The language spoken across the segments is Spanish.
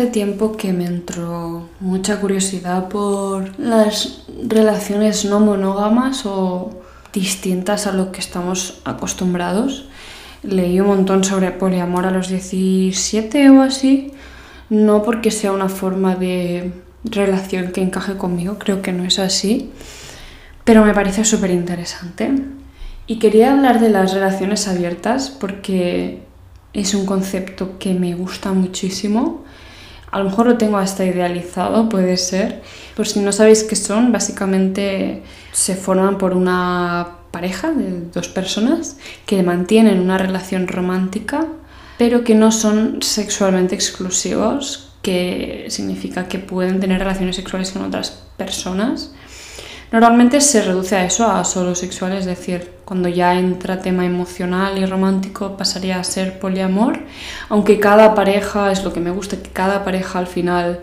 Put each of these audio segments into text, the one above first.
Hace tiempo que me entró mucha curiosidad por las relaciones no monógamas o distintas a lo que estamos acostumbrados. Leí un montón sobre poliamor a los 17 o así, no porque sea una forma de relación que encaje conmigo, creo que no es así, pero me parece súper interesante. Y quería hablar de las relaciones abiertas porque es un concepto que me gusta muchísimo. A lo mejor lo tengo hasta idealizado, puede ser. Por si no sabéis qué son, básicamente se forman por una pareja de dos personas que mantienen una relación romántica, pero que no son sexualmente exclusivos, que significa que pueden tener relaciones sexuales con otras personas. Normalmente se reduce a eso, a solo sexual, es decir, cuando ya entra tema emocional y romántico pasaría a ser poliamor, aunque cada pareja, es lo que me gusta, que cada pareja al final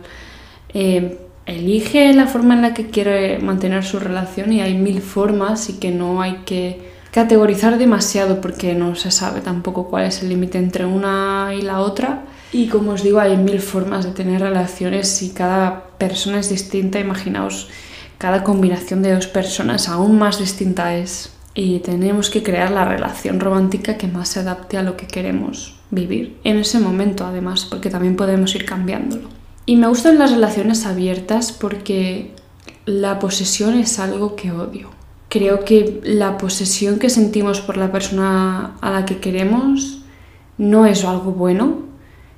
eh, elige la forma en la que quiere mantener su relación y hay mil formas y que no hay que categorizar demasiado porque no se sabe tampoco cuál es el límite entre una y la otra. Y como os digo, hay mil formas de tener relaciones y cada persona es distinta. Imaginaos, cada combinación de dos personas aún más distinta es. Y tenemos que crear la relación romántica que más se adapte a lo que queremos vivir en ese momento, además, porque también podemos ir cambiándolo. Y me gustan las relaciones abiertas porque la posesión es algo que odio. Creo que la posesión que sentimos por la persona a la que queremos no es algo bueno.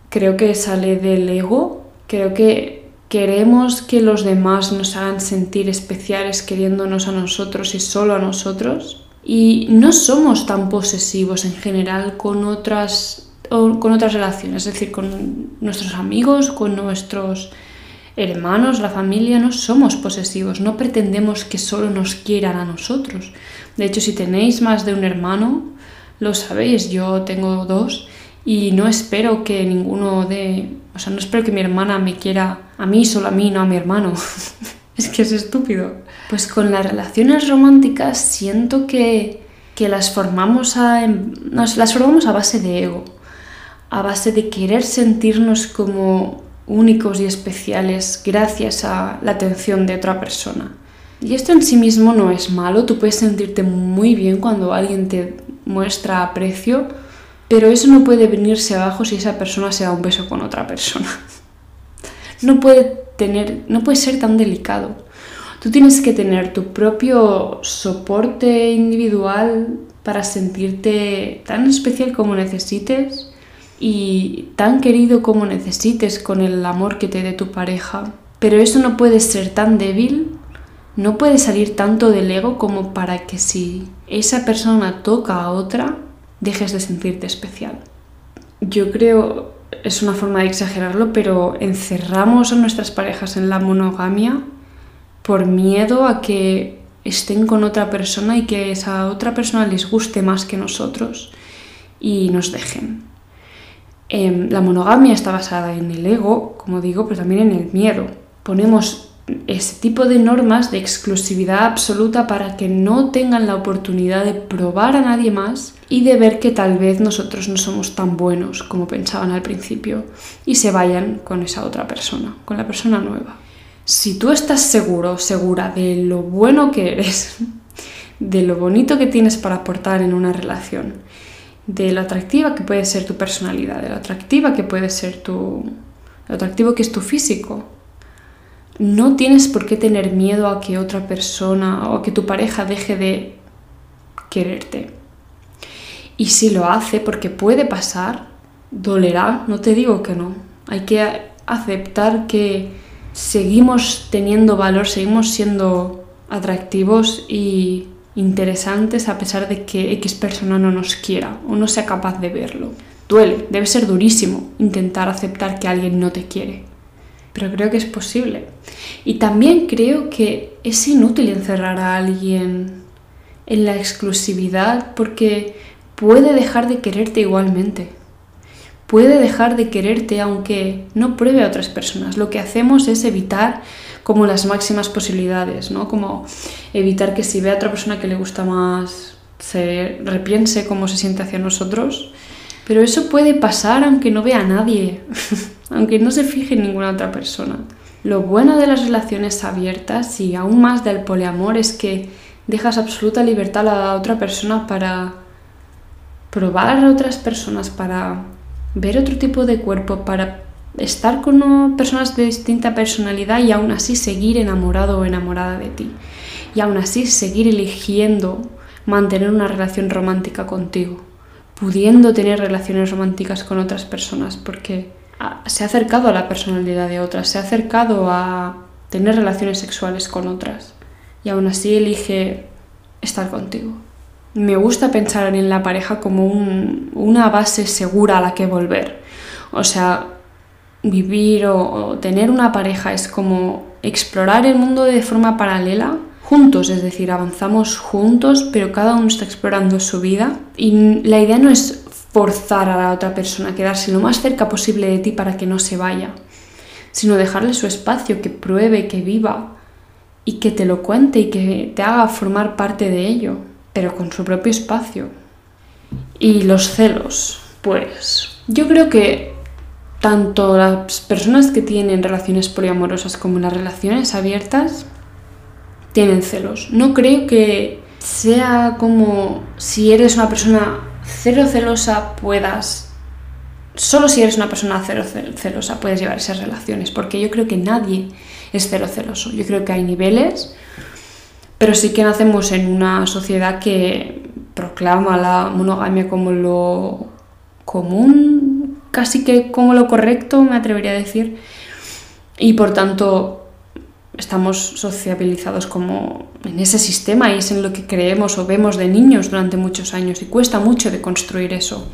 Creo que sale del ego. Creo que queremos que los demás nos hagan sentir especiales queriéndonos a nosotros y solo a nosotros. Y no somos tan posesivos en general con otras con otras relaciones, es decir, con nuestros amigos, con nuestros hermanos, la familia, no somos posesivos, no pretendemos que solo nos quieran a nosotros. De hecho, si tenéis más de un hermano, lo sabéis, yo tengo dos y no espero que ninguno de, o sea, no espero que mi hermana me quiera a mí, solo a mí, no a mi hermano. es que es estúpido. Pues con las relaciones románticas siento que, que las formamos a, nos las formamos a base de ego a base de querer sentirnos como únicos y especiales gracias a la atención de otra persona. Y esto en sí mismo no es malo, tú puedes sentirte muy bien cuando alguien te muestra aprecio, pero eso no puede venirse abajo si esa persona se da un beso con otra persona. No puede tener, no puede ser tan delicado. Tú tienes que tener tu propio soporte individual para sentirte tan especial como necesites y tan querido como necesites con el amor que te dé tu pareja. Pero eso no puede ser tan débil, no puede salir tanto del ego como para que si esa persona toca a otra, dejes de sentirte especial. Yo creo, es una forma de exagerarlo, pero encerramos a nuestras parejas en la monogamia por miedo a que estén con otra persona y que esa otra persona les guste más que nosotros y nos dejen. Em, la monogamia está basada en el ego, como digo, pero también en el miedo. Ponemos ese tipo de normas de exclusividad absoluta para que no tengan la oportunidad de probar a nadie más y de ver que tal vez nosotros no somos tan buenos como pensaban al principio y se vayan con esa otra persona, con la persona nueva. Si tú estás seguro, segura de lo bueno que eres, de lo bonito que tienes para aportar en una relación, de lo atractiva que puede ser tu personalidad, de lo atractiva que puede ser tu... lo atractivo que es tu físico. No tienes por qué tener miedo a que otra persona o a que tu pareja deje de quererte. Y si lo hace, porque puede pasar, dolerá, no te digo que no. Hay que aceptar que seguimos teniendo valor, seguimos siendo atractivos y interesantes a pesar de que X persona no nos quiera o no sea capaz de verlo. Duele, debe ser durísimo intentar aceptar que alguien no te quiere, pero creo que es posible. Y también creo que es inútil encerrar a alguien en la exclusividad porque puede dejar de quererte igualmente. Puede dejar de quererte aunque no pruebe a otras personas. Lo que hacemos es evitar como las máximas posibilidades, ¿no? Como evitar que si ve a otra persona que le gusta más, se repiense cómo se siente hacia nosotros. Pero eso puede pasar aunque no vea a nadie. aunque no se fije en ninguna otra persona. Lo bueno de las relaciones abiertas y aún más del poliamor es que dejas absoluta libertad a la otra persona para probar a otras personas, para ver otro tipo de cuerpo, para estar con personas de distinta personalidad y aún así seguir enamorado o enamorada de ti. Y aún así seguir eligiendo mantener una relación romántica contigo, pudiendo tener relaciones románticas con otras personas, porque se ha acercado a la personalidad de otras, se ha acercado a tener relaciones sexuales con otras y aún así elige estar contigo. Me gusta pensar en la pareja como una base segura a la que volver. O sea, vivir o, tener una pareja es como explorar el mundo de forma paralela juntos, es decir, avanzamos juntos, pero cada uno está explorando su vida y la idea no es forzar a la otra persona a quedarse lo más cerca posible de ti para que no se vaya, sino dejarle su espacio, que pruebe, que viva y que te lo cuente y que te haga formar parte de ello, pero con su propio espacio. Y los celos, pues yo creo que tanto las personas que tienen relaciones poliamorosas como las relaciones abiertas tienen celos. No creo que sea como si eres una persona cero celosa puedas... Solo si eres una persona cero celosa puedes llevar esas relaciones, porque yo creo que nadie es cero celoso. Yo creo que hay niveles, pero sí que nacemos en una sociedad que proclama la monogamia como lo común, casi que como lo correcto, me atrevería a decir, y por tanto estamos sociabilizados como en ese sistema y es en lo que creemos o vemos de niños durante muchos años y cuesta mucho de construir eso.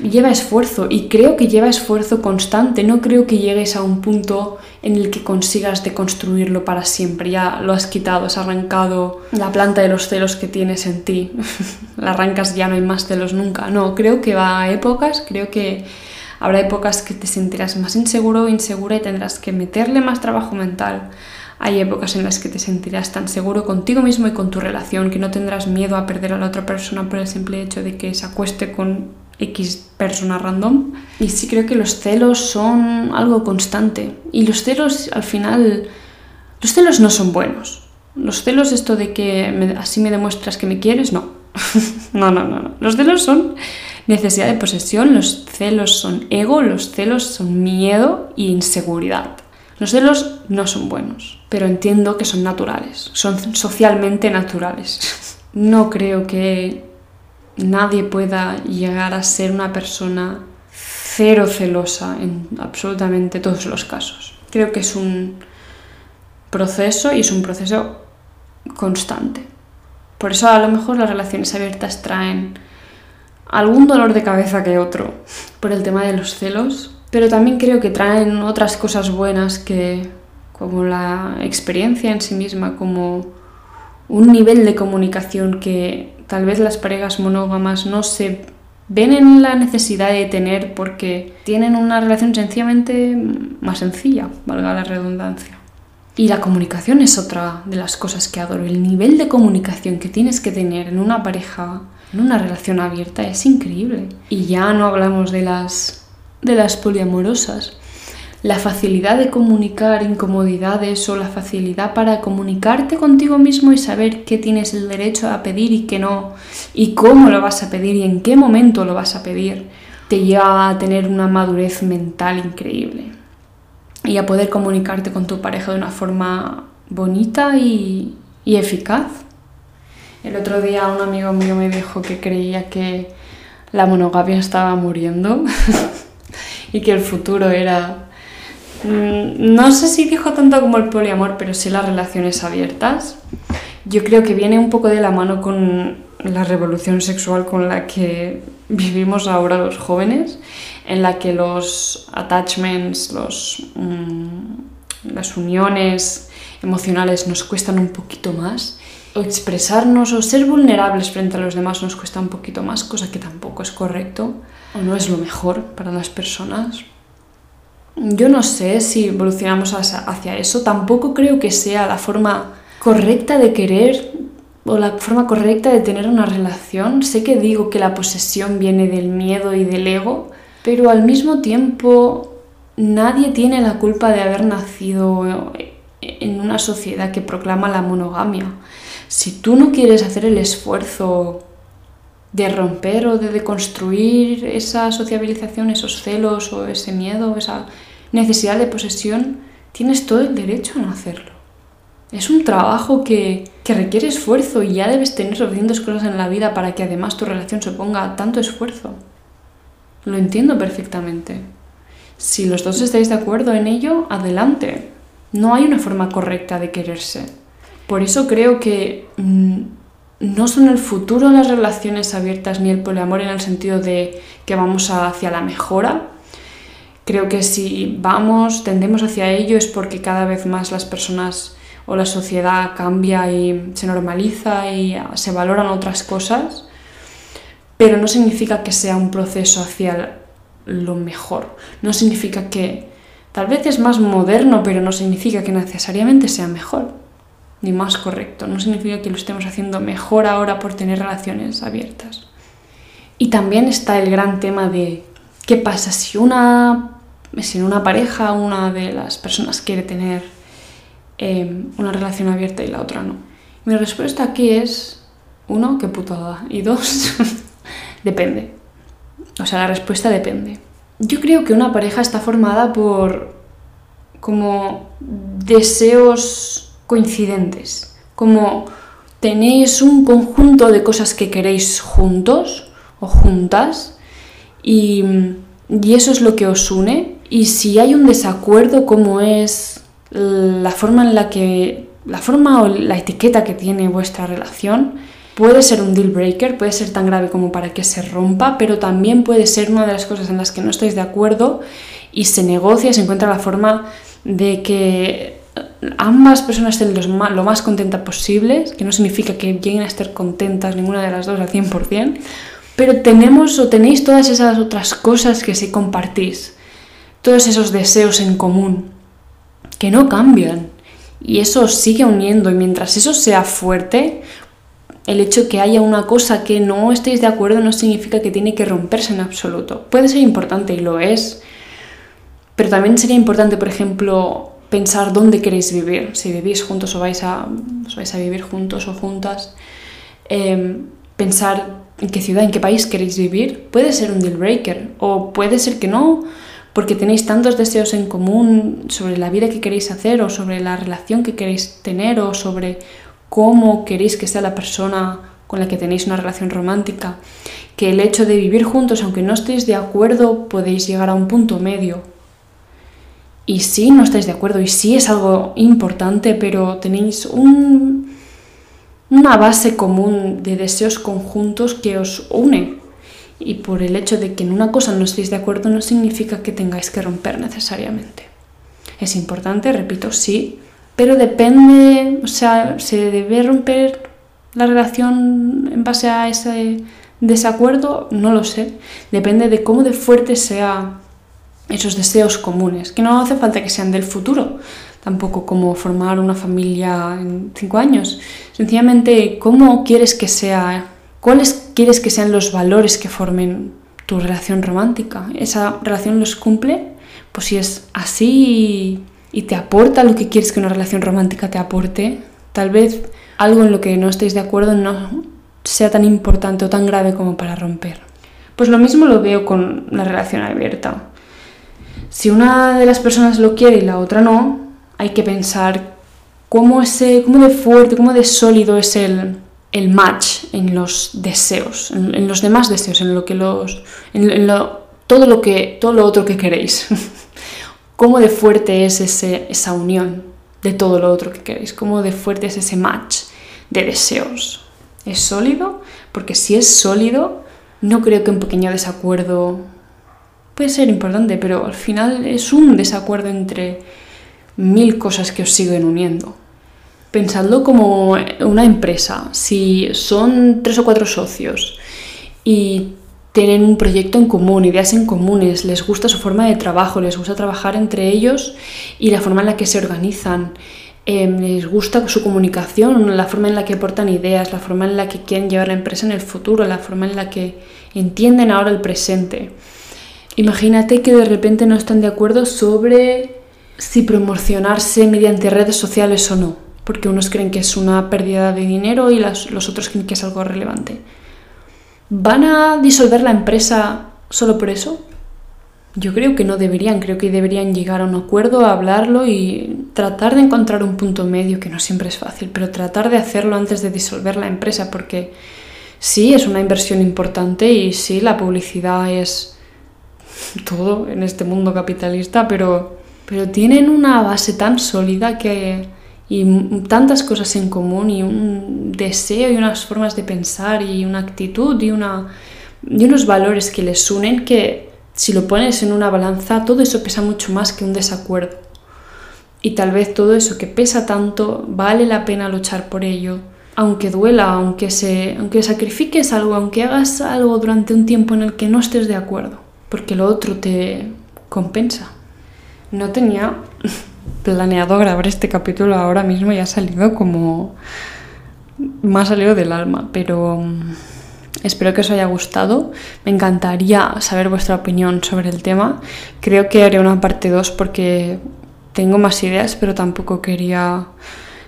Lleva esfuerzo y creo que lleva esfuerzo constante, no creo que llegues a un punto en el que consigas deconstruirlo para siempre, ya lo has quitado, has arrancado la planta de los celos que tienes en ti, la arrancas ya no hay más celos nunca, no, creo que va a épocas, creo que habrá épocas que te sentirás más inseguro o insegura y tendrás que meterle más trabajo mental hay épocas en las que te sentirás tan seguro contigo mismo y con tu relación que no tendrás miedo a perder a la otra persona por el simple hecho de que se acueste con X persona random. Y sí creo que los celos son algo constante. Y los celos al final... Los celos no son buenos. Los celos, esto de que así me demuestras que me quieres, no. no, no, no, no. Los celos son necesidad de posesión, los celos son ego, los celos son miedo e inseguridad. Los celos no son buenos, pero entiendo que son naturales, son socialmente naturales. No creo que nadie pueda llegar a ser una persona cero celosa en absolutamente todos los casos. Creo que es un proceso y es un proceso constante. Por eso a lo mejor las relaciones abiertas traen algún dolor de cabeza que otro por el tema de los celos, pero también creo que traen otras cosas buenas que, como la experiencia en sí misma, como un nivel de comunicación que tal vez las parejas monógamas no se ven en la necesidad de tener porque tienen una relación sencillamente más sencilla, valga la redundancia. Y la comunicación es otra de las cosas que adoro. El nivel de comunicación que tienes que tener en una pareja, en una relación abierta, es increíble. Y ya no hablamos de las de las poliamorosas. La facilidad de comunicar incomodidades o la facilidad para comunicarte contigo mismo y saber qué tienes el derecho a pedir y qué no, y cómo lo vas a pedir y en qué momento lo vas a pedir, te lleva a tener una madurez mental increíble y a poder comunicarte con tu pareja de una forma bonita y, y eficaz. El otro día un amigo mío me dijo que creía que la monogamia estaba muriendo. y que el futuro era... Mm, no sé si dijo tanto como el poliamor, pero sí las relaciones abiertas. Yo creo que viene un poco de la mano con la revolución sexual con la que vivimos ahora los jóvenes, en la que los attachments, los, mm, las uniones emocionales nos cuestan un poquito más, o expresarnos o ser vulnerables frente a los demás nos cuesta un poquito más, cosa que tampoco es correcto o no es lo mejor para las personas. Yo no sé si evolucionamos hacia eso, tampoco creo que sea la forma correcta de querer o la forma correcta de tener una relación. Sé que digo que la posesión viene del miedo y del ego, pero al mismo tiempo nadie tiene la culpa de haber nacido en una sociedad que proclama la monogamia. Si tú no quieres hacer el esfuerzo de romper o de deconstruir esa sociabilización, esos celos o ese miedo, esa necesidad de posesión, tienes todo el derecho a no hacerlo. Es un trabajo que, que, requiere esfuerzo y ya debes tener suficientes cosas en la vida para que además tu relación se ponga tanto esfuerzo. Lo entiendo perfectamente. Si los dos estáis de acuerdo en ello, adelante. No hay una forma correcta de quererse. Por eso creo que mm, no son el futuro las relaciones abiertas ni el poliamor en el sentido de que vamos hacia la mejora, Creo que si vamos, tendemos hacia ello es porque cada vez más las personas o la sociedad cambia y se normaliza y se valoran otras cosas, pero no significa que sea un proceso hacia lo mejor. No significa que tal vez es más moderno, pero no significa que necesariamente sea mejor ni más correcto. No significa que lo estemos haciendo mejor ahora por tener relaciones abiertas. Y también está el gran tema de qué pasa si una si una pareja una de las personas quiere tener em, una relación abierta y la otra no. Mi respuesta aquí es, uno, qué putada, y dos, depende. O sea, la respuesta depende. Yo creo que una pareja está formada por como deseos coincidentes, como tenéis un conjunto de cosas que queréis juntos o juntas y, y eso es lo que os une y si hay un desacuerdo, ¿cómo es la forma en la que, la forma o la etiqueta que tiene vuestra relación? Puede ser un deal breaker, puede ser tan grave como para que se rompa, pero también puede ser una de las cosas en las que no estáis de acuerdo y se negocia, se encuentra la forma de que ambas personas estén lo más contenta posible, que no significa que lleguen a estar contentas ninguna de las dos al 100%, pero tenemos o tenéis todas esas otras cosas que sí compartís todos esos deseos en común que no cambian y eso sigue uniendo y mientras eso sea fuerte, el hecho que haya una cosa que no estéis de acuerdo no significa que tiene que romperse en absoluto. Puede ser importante y lo es, pero también sería importante, por ejemplo, pensar dónde queréis vivir, si vivís juntos o vais a, vais a vivir juntos o juntas, em, pensar en qué ciudad, en qué país queréis vivir, puede ser un deal breaker o puede ser que no, porque tenéis tantos deseos en común sobre la vida que queréis hacer o sobre la relación que queréis tener o sobre cómo queréis que sea la persona con la que tenéis una relación romántica, que el hecho de vivir juntos, aunque no estéis de acuerdo, podéis llegar a un punto medio. Y sí, no estáis de acuerdo, y sí es algo importante, pero tenéis un, una base común de deseos conjuntos que os une y por el hecho de que en una cosa no estéis de acuerdo no significa que tengáis que romper necesariamente. Es importante, repito, sí, pero depende, o sea, ¿se debe romper la relación en base a ese desacuerdo? No lo sé. Depende de cómo de fuerte sean esos deseos comunes, que no hace falta que sean del futuro, tampoco como formar una familia en cinco años. Sencillamente, ¿cómo quieres que sea ¿Cuáles quieres que sean los valores que formen tu relación romántica? ¿Esa relación los cumple? Pues si es así y te aporta lo que quieres que una relación romántica te aporte, tal vez algo en lo que no estéis de acuerdo no sea tan importante o tan grave como para romper. Pues lo mismo lo veo con la relación abierta. Si una de las personas lo quiere y la otra no, hay que pensar cómo, ese, cómo de fuerte, cómo de sólido es el, el match en los deseos, en, los demás deseos, en lo que los, en, lo, todo lo que, todo lo otro que queréis. cómo de fuerte es ese, esa unión de todo lo otro que queréis, cómo de fuerte es ese match de deseos. ¿Es sólido? Porque si es sólido, no creo que un pequeño desacuerdo puede ser importante, pero al final es un desacuerdo entre mil cosas que os siguen uniendo. Pensadlo como una empresa. Si son tres o cuatro socios y tienen un proyecto en común, ideas en comunes, les gusta su forma de trabajo, les gusta trabajar entre ellos y la forma en la que se organizan, em, les gusta su comunicación, la forma en la que aportan ideas, la forma en la que quieren llevar la empresa en el futuro, la forma en la que entienden ahora el presente. Imagínate que de repente no están de acuerdo sobre si promocionarse mediante redes sociales o no, porque unos creen que es una pérdida de dinero y los otros creen que es algo relevante. ¿Van a disolver la empresa solo por eso? Yo creo que no deberían, creo que deberían llegar a un acuerdo, hablarlo y tratar de encontrar un punto medio, que no siempre es fácil, pero tratar de hacerlo antes de disolver la empresa, porque sí es una inversión importante y sí la publicidad es todo en este mundo capitalista, pero, pero tienen una base tan sólida que, y tantas cosas en común y un deseo y unas formas de pensar y una actitud y, una, y unos valores que les unen que si lo pones en una balanza, todo eso pesa mucho más que un desacuerdo. Y tal vez todo eso que pesa tanto vale la pena luchar por ello, aunque duela, aunque, se, aunque sacrifiques algo, aunque hagas algo durante un tiempo en el que no estés de acuerdo, porque lo otro te compensa. No tenía planeado grabar este capítulo ahora mismo y ha salido como... me ha salido del alma, pero Espero que os haya gustado. Me encantaría saber vuestra opinión sobre el tema. Creo que haré una parte 2 porque tengo más ideas, pero tampoco quería...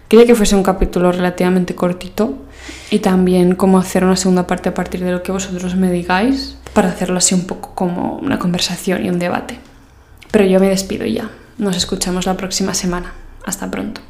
Quería que fuese un capítulo relativamente cortito y también cómo hacer una segunda parte a partir de lo que vosotros me digáis para hacerlo así un poco como una conversación y un debate. Pero yo me despido ya. Nos escuchamos la próxima semana. Hasta pronto.